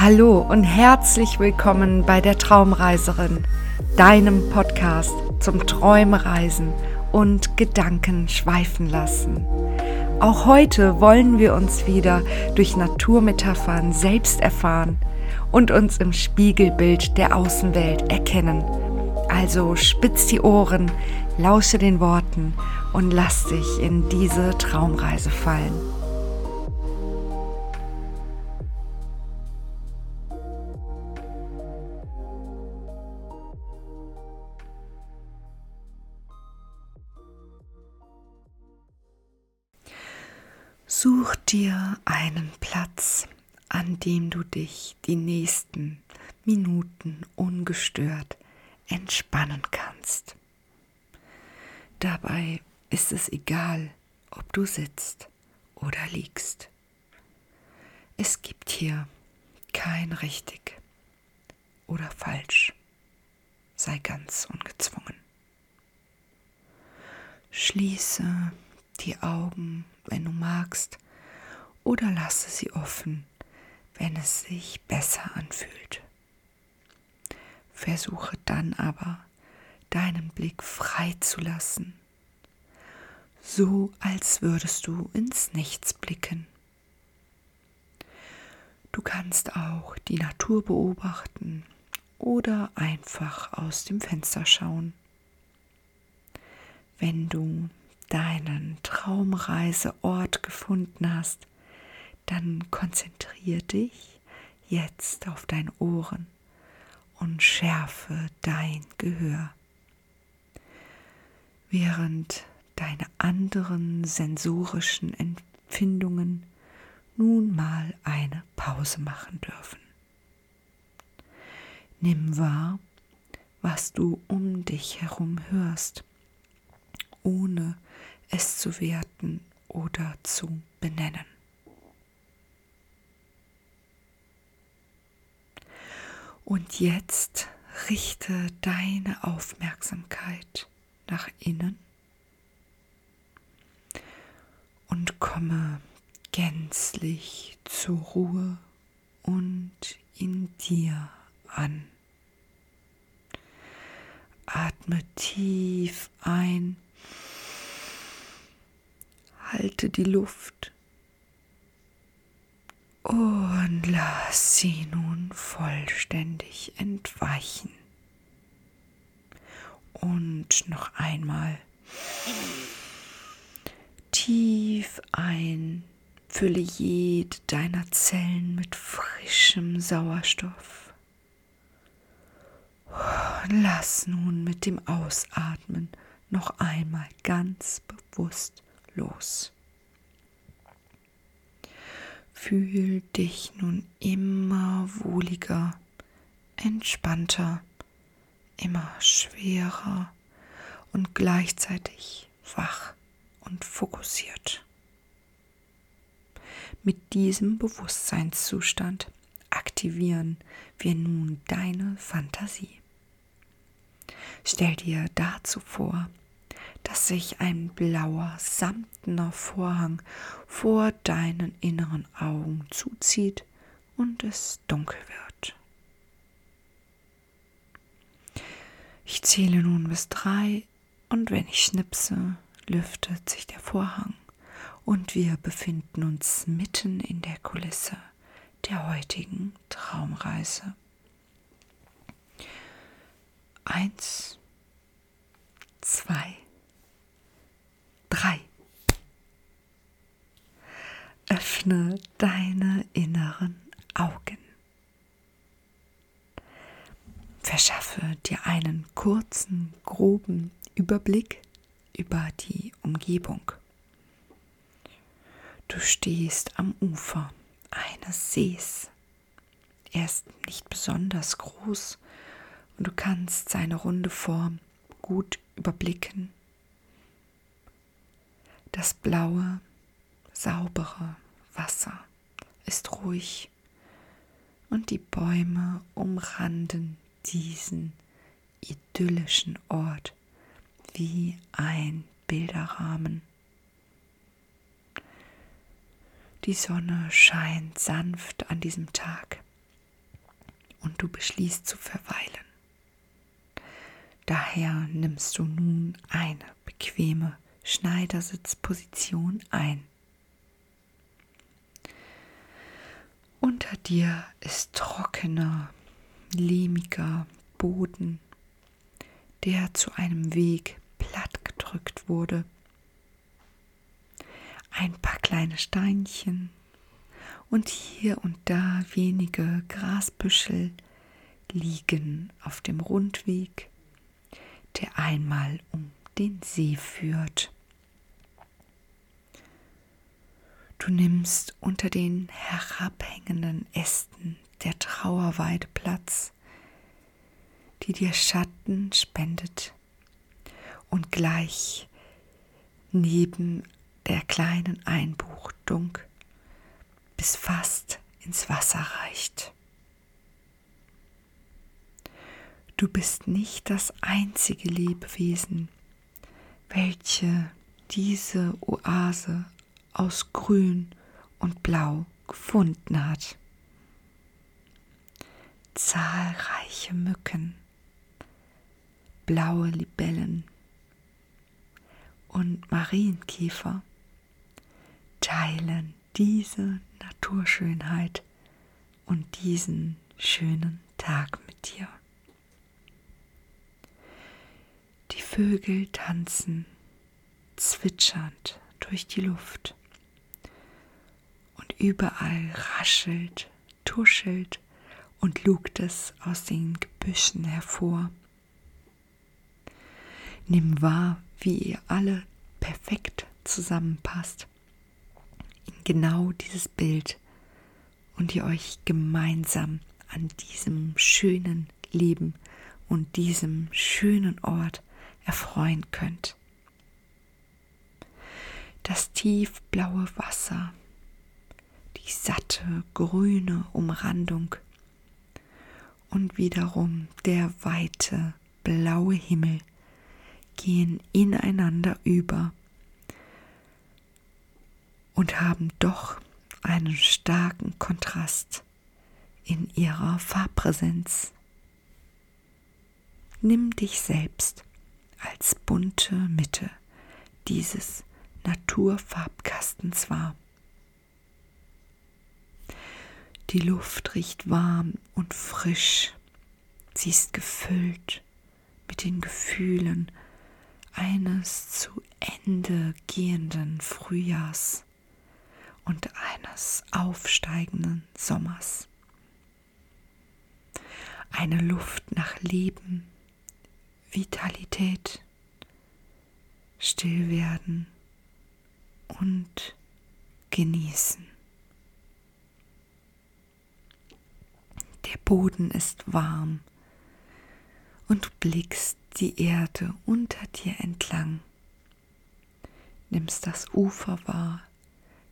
Hallo und herzlich willkommen bei der Traumreiserin, deinem Podcast zum Träumreisen und Gedanken schweifen lassen. Auch heute wollen wir uns wieder durch Naturmetaphern selbst erfahren und uns im Spiegelbild der Außenwelt erkennen. Also spitz die Ohren, lausche den Worten und lass dich in diese Traumreise fallen. Such dir einen Platz, an dem du dich die nächsten Minuten ungestört entspannen kannst. Dabei ist es egal, ob du sitzt oder liegst. Es gibt hier kein richtig oder falsch. Sei ganz ungezwungen. Schließe die Augen wenn du magst, oder lasse sie offen, wenn es sich besser anfühlt. Versuche dann aber, deinen Blick frei zu lassen, so als würdest du ins Nichts blicken. Du kannst auch die Natur beobachten oder einfach aus dem Fenster schauen. Wenn du deinen Traumreiseort gefunden hast, dann konzentriere dich jetzt auf deine Ohren und schärfe dein Gehör. Während deine anderen sensorischen Empfindungen nun mal eine Pause machen dürfen. Nimm wahr, was du um dich herum hörst, ohne es zu werten oder zu benennen. Und jetzt richte deine Aufmerksamkeit nach innen und komme gänzlich zur Ruhe und in dir an. Atme tief ein Halte die Luft und lass sie nun vollständig entweichen. Und noch einmal tief ein, fülle jede deiner Zellen mit frischem Sauerstoff. Und lass nun mit dem Ausatmen noch einmal ganz bewusst los. Fühl dich nun immer wohliger, entspannter, immer schwerer und gleichzeitig wach und fokussiert. Mit diesem Bewusstseinszustand aktivieren wir nun deine Fantasie. Stell dir dazu vor, dass sich ein blauer, samtner Vorhang vor deinen inneren Augen zuzieht und es dunkel wird. Ich zähle nun bis drei und wenn ich schnipse, lüftet sich der Vorhang und wir befinden uns mitten in der Kulisse der heutigen Traumreise. Eins, zwei, drei. Öffne deine inneren Augen. Verschaffe dir einen kurzen, groben Überblick über die Umgebung. Du stehst am Ufer eines Sees. Er ist nicht besonders groß und du kannst seine runde Form gut überblicken das blaue, saubere Wasser ist ruhig und die Bäume umranden diesen idyllischen Ort wie ein Bilderrahmen. Die Sonne scheint sanft an diesem Tag und du beschließt zu verweilen. Daher nimmst du nun eine bequeme Schneidersitzposition ein. Unter dir ist trockener, lehmiger Boden, der zu einem Weg plattgedrückt wurde. Ein paar kleine Steinchen und hier und da wenige Grasbüschel liegen auf dem Rundweg, der einmal um den See führt. Du nimmst unter den herabhängenden Ästen der Trauerweide Platz, die dir Schatten spendet und gleich neben der kleinen Einbuchtung bis fast ins Wasser reicht. Du bist nicht das einzige Lebewesen, welche diese Oase aus Grün und Blau gefunden hat. Zahlreiche Mücken, blaue Libellen und Marienkäfer teilen diese Naturschönheit und diesen schönen Tag mit dir. Die Vögel tanzen zwitschernd durch die Luft überall raschelt, tuschelt und lugt es aus den Gebüschen hervor. Nimm wahr, wie ihr alle perfekt zusammenpasst in genau dieses Bild und ihr euch gemeinsam an diesem schönen Leben und diesem schönen Ort erfreuen könnt. Das tiefblaue Wasser, die satte grüne Umrandung und wiederum der weite blaue Himmel gehen ineinander über und haben doch einen starken Kontrast in ihrer Farbpräsenz. Nimm dich selbst als bunte Mitte dieses Naturfarbkastens wahr. Die Luft riecht warm und frisch. Sie ist gefüllt mit den Gefühlen eines zu Ende gehenden Frühjahrs und eines aufsteigenden Sommers. Eine Luft nach Leben, Vitalität, Stillwerden und Genießen. Der Boden ist warm. Und du blickst die Erde unter dir entlang, nimmst das Ufer wahr,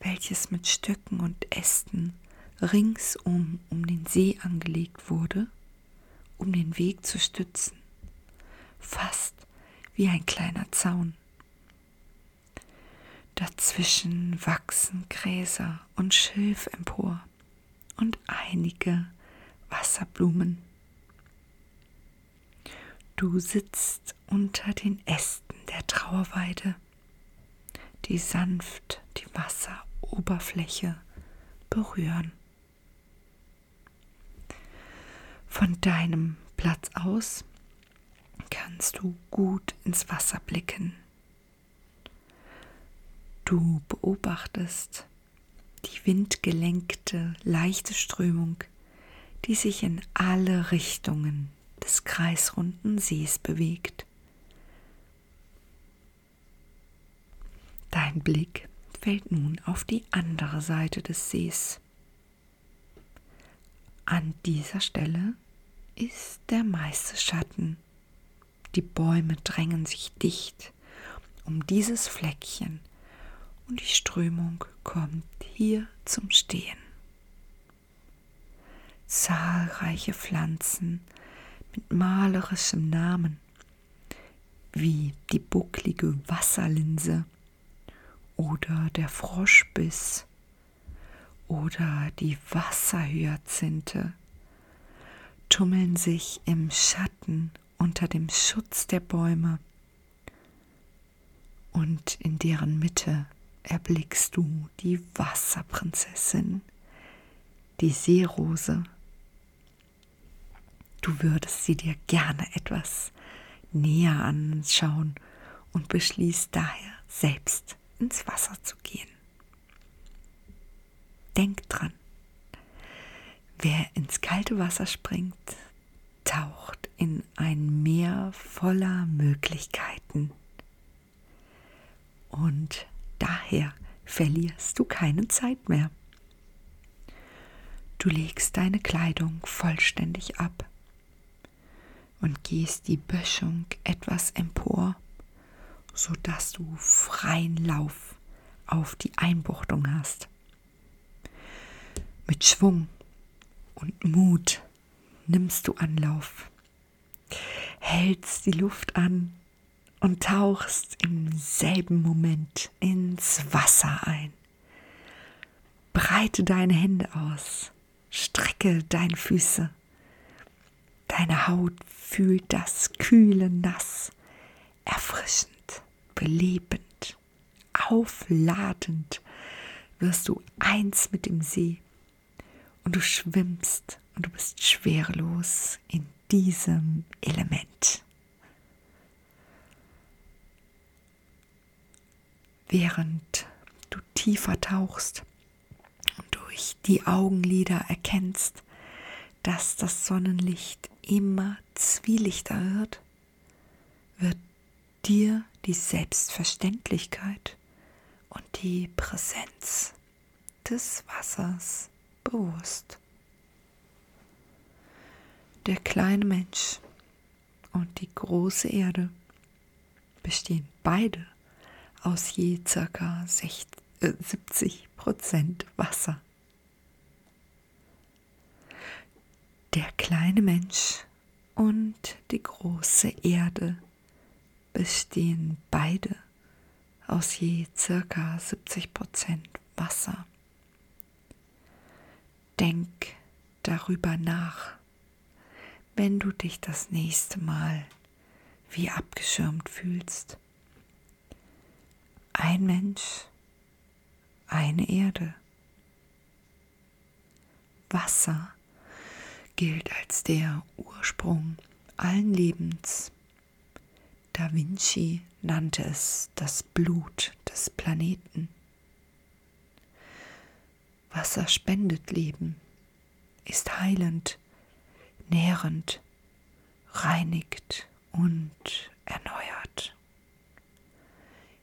welches mit Stöcken und Ästen ringsum um den See angelegt wurde, um den Weg zu stützen, fast wie ein kleiner Zaun. Dazwischen wachsen Gräser und Schilf empor und einige Wasserblumen. Du sitzt unter den Ästen der Trauerweide, die sanft die Wasseroberfläche berühren. Von deinem Platz aus kannst du gut ins Wasser blicken. Du beobachtest die windgelenkte, leichte Strömung, die sich in alle Richtungen des kreisrunden Sees bewegt. Dein Blick fällt nun auf die andere Seite des Sees. An dieser Stelle ist der meiste Schatten. Die Bäume drängen sich dicht um dieses Fleckchen und die Strömung kommt hier zum Stehen. Zahlreiche Pflanzen mit malerischem Namen, wie die bucklige Wasserlinse oder der Froschbiss oder die Wasserhyazinthe, tummeln sich im Schatten unter dem Schutz der Bäume und in deren Mitte erblickst du die Wasserprinzessin, die Seerose. Du würdest sie dir gerne etwas näher anschauen und beschließt daher selbst ins Wasser zu gehen. Denk dran, wer ins kalte Wasser springt, taucht in ein Meer voller Möglichkeiten. Und daher verlierst du keine Zeit mehr. Du legst deine Kleidung vollständig ab und gehst die Böschung etwas empor, sodass du freien Lauf auf die Einbuchtung hast. Mit Schwung und Mut nimmst du Anlauf, hältst die Luft an und tauchst im selben Moment ins Wasser ein. Breite deine Hände aus, strecke deine Füße. Deine Haut fühlt das kühle Nass, erfrischend, belebend, aufladend wirst du eins mit dem See und du schwimmst und du bist schwerelos in diesem Element. Während du tiefer tauchst und durch die Augenlider erkennst, dass das Sonnenlicht immer zwielichter wird, wird dir die Selbstverständlichkeit und die Präsenz des Wassers bewusst. Der kleine Mensch und die große Erde bestehen beide aus je ca. 70 äh, Prozent Wasser. Der kleine Mensch und die große Erde bestehen beide aus je ca. 70 Prozent Wasser. Denk darüber nach, wenn du dich das nächste Mal wie abgeschirmt fühlst. Ein Mensch, eine Erde. Wasser gilt als der Ursprung allen Lebens. Da Vinci nannte es das Blut des Planeten. Wasser spendet Leben, ist heilend, nährend, reinigt und erneuert.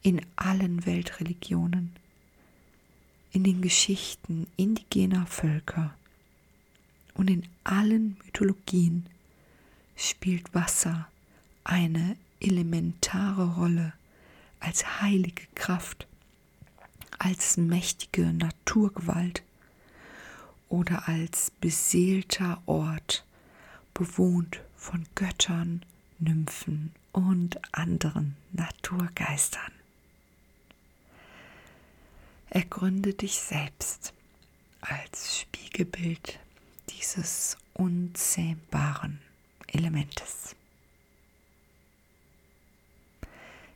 In allen Weltreligionen, in den Geschichten indigener Völker und in allen Mythologien spielt Wasser eine elementare Rolle als heilige Kraft als mächtige Naturgewalt oder als beseelter Ort, bewohnt von Göttern, Nymphen und anderen Naturgeistern. Ergründe dich selbst als Spiegelbild dieses unzähmbaren Elementes.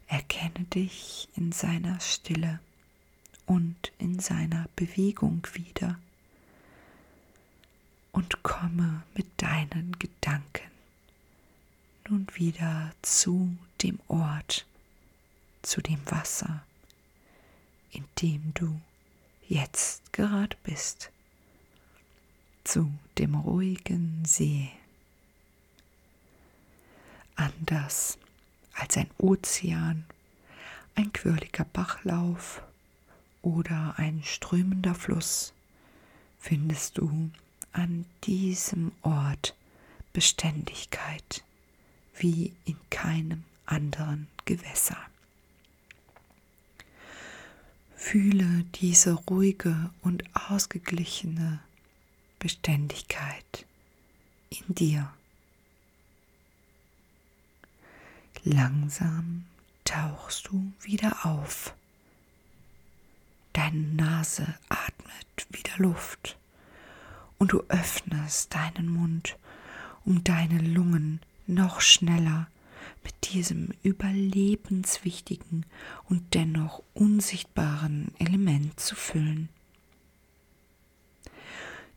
Erkenne dich in seiner Stille und in seiner Bewegung wieder und komme mit deinen Gedanken nun wieder zu dem Ort, zu dem Wasser, in dem du jetzt gerade bist, zu dem ruhigen See. Anders als ein Ozean, ein quirliger Bachlauf oder ein strömender Fluss findest du an diesem Ort Beständigkeit wie in keinem anderen Gewässer. Fühle diese ruhige und ausgeglichene Beständigkeit in dir. Langsam tauchst du wieder auf Deine Nase atmet wieder Luft und du öffnest deinen Mund um deine Lungen noch schneller mit diesem überlebenswichtigen und dennoch unsichtbaren Element zu füllen.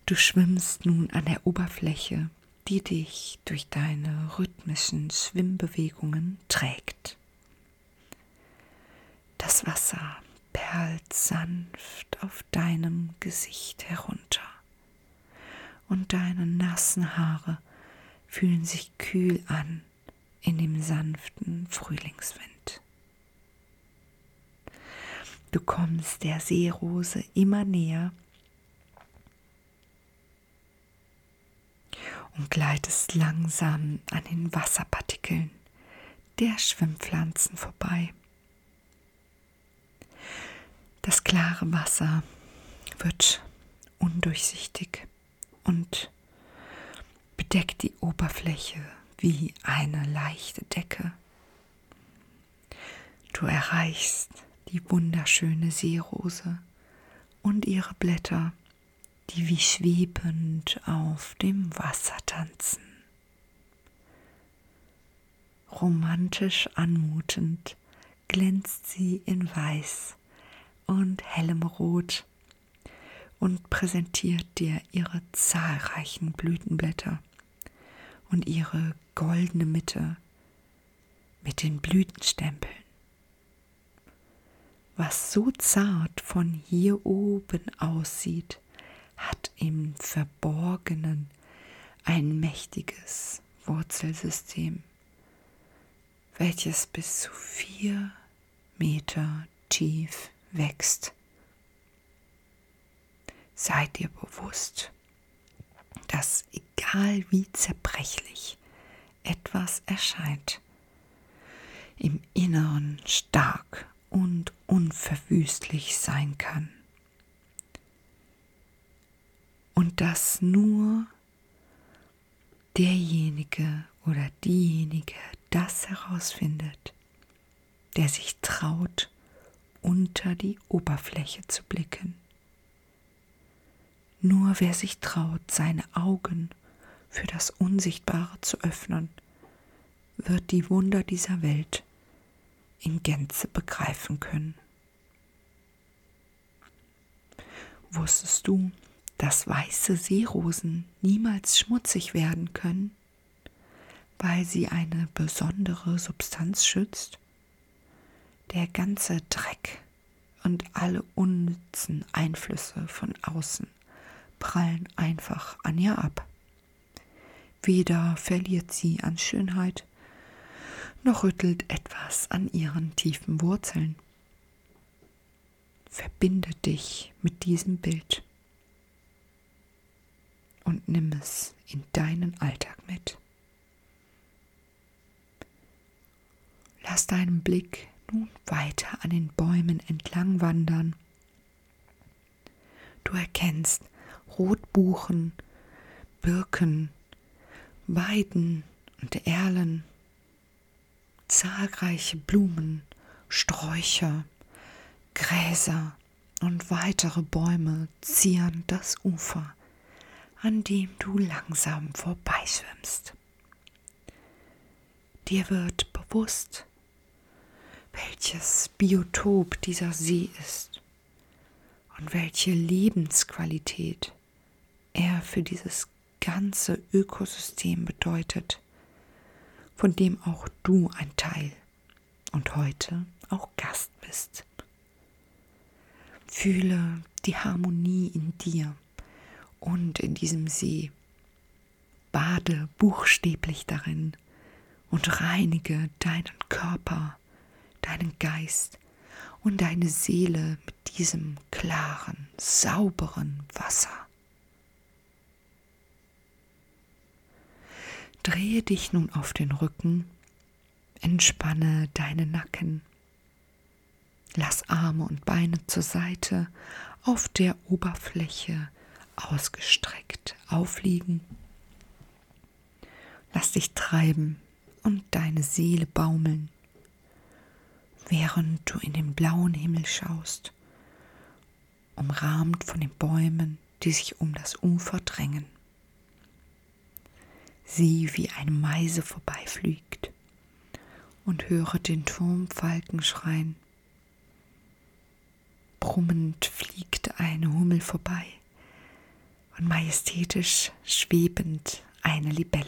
Du schwimmst nun an der Oberfläche, die dich durch deine rhythmischen Schwimmbewegungen trägt. Das Wasser perlt sanft auf deinem Gesicht herunter und deine nassen Haare fühlen sich kühl an in dem sanften Frühlingswind. Du kommst der Seerose immer näher und gleitest langsam an den Wasserpartikeln der Schwimmpflanzen vorbei. Das klare Wasser wird undurchsichtig und bedeckt die Oberfläche wie eine leichte Decke. Du erreichst die wunderschöne Seerose und ihre Blätter, die wie schwebend auf dem Wasser tanzen. Romantisch anmutend glänzt sie in Weiß und hellem Rot und präsentiert dir ihre zahlreichen Blütenblätter und ihre goldene Mitte mit den Blütenstempeln. Was so zart von hier oben aussieht, hat im Verborgenen ein mächtiges Wurzelsystem, welches bis zu vier Meter tief wächst. Seid dir bewusst, dass egal wie zerbrechlich etwas erscheint, im Inneren stark und unverwüstlich sein kann. Und dass nur derjenige oder diejenige das herausfindet, der sich traut, unter die Oberfläche zu blicken. Nur wer sich traut, seine Augen für das Unsichtbare zu öffnen, wird die Wunder dieser Welt in Gänze begreifen können. Wusstest du, dass weiße Seerosen niemals schmutzig werden können, weil sie eine besondere Substanz schützt? Der ganze Dreck und alle unnützen Einflüsse von außen prallen einfach an ihr ab. Weder verliert sie an Schönheit, noch rüttelt etwas an ihren tiefen Wurzeln. Verbinde dich mit diesem Bild und nimm es in deinen Alltag mit. Lass deinen Blick nun weiter an den Bäumen entlang wandern. Du erkennst Rotbuchen, Birken, Weiden und Erlen, zahlreiche Blumen, Sträucher, Gräser und weitere Bäume zieren das Ufer, an dem du langsam vorbeischwimmst. Dir wird bewusst, welches Biotop dieser See ist und welche Lebensqualität er für dieses ganze Ökosystem bedeutet, von dem auch du ein Teil und heute auch Gast bist. Fühle die Harmonie in dir und in diesem See. Bade buchstäblich darin und reinige deinen Körper, deinen Geist und deine Seele mit diesem klaren, sauberen Wasser. Drehe dich nun auf den Rücken, entspanne deine Nacken, lass Arme und Beine zur Seite auf der Oberfläche ausgestreckt aufliegen. Lass dich treiben und deine Seele baumeln, während du in den blauen Himmel schaust, umrahmt von den Bäumen, die sich um das Ufer drängen. Sieh, wie eine Meise vorbeifliegt und höre den Turmfalken schreien. Brummend fliegt eine Hummel vorbei und majestätisch schwebend eine Libelle.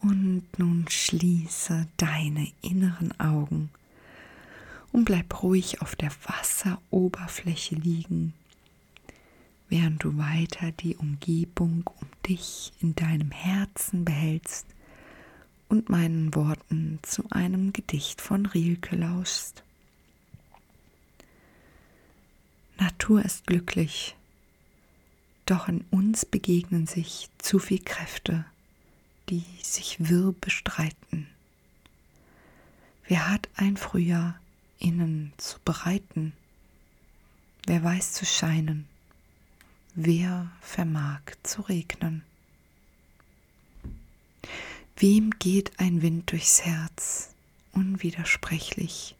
Und nun schließe deine inneren Augen und bleib ruhig auf der Wasseroberfläche liegen während du weiter die Umgebung um dich in deinem Herzen behältst und meinen Worten zu einem Gedicht von Rilke lauschst. Natur ist glücklich, doch in uns begegnen sich zu viel Kräfte, die sich wirr bestreiten. Wer hat ein Frühjahr innen zu bereiten? Wer weiß zu scheinen? Wer vermag zu regnen? Wem geht ein Wind durchs Herz, unwidersprechlich?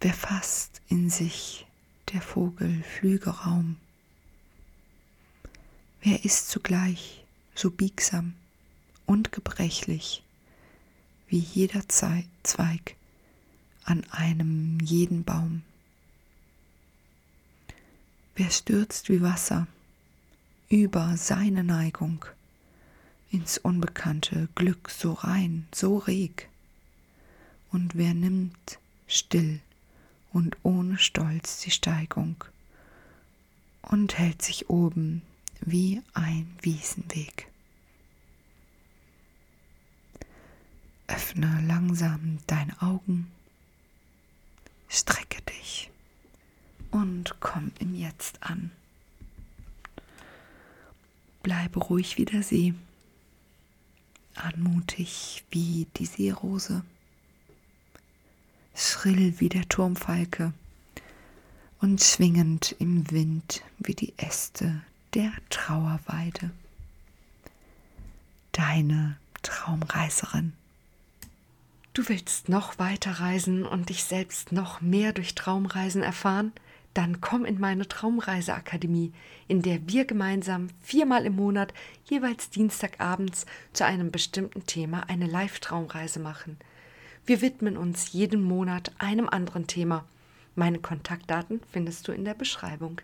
Wer fasst in sich der Vogel Flügeraum? Wer ist zugleich so biegsam und gebrechlich wie jeder Zweig an einem jeden Baum? Wer stürzt wie Wasser über seine Neigung ins unbekannte Glück so rein, so reg? Und wer nimmt still und ohne Stolz die Steigung und hält sich oben wie ein Wiesenweg? Öffne langsam deine Augen, strecke dich und komm im Jetzt an. Bleibe ruhig wie der See, anmutig wie die Seerose, schrill wie der Turmfalke und schwingend im Wind wie die Äste der Trauerweide. Deine Traumreiserin. Du willst noch weiter reisen und dich selbst noch mehr durch Traumreisen erfahren? dann komm in meine Traumreiseakademie, in der wir gemeinsam viermal im Monat, jeweils Dienstagabends, zu einem bestimmten Thema eine Live-Traumreise machen. Wir widmen uns jeden Monat einem anderen Thema. Meine Kontaktdaten findest du in der Beschreibung.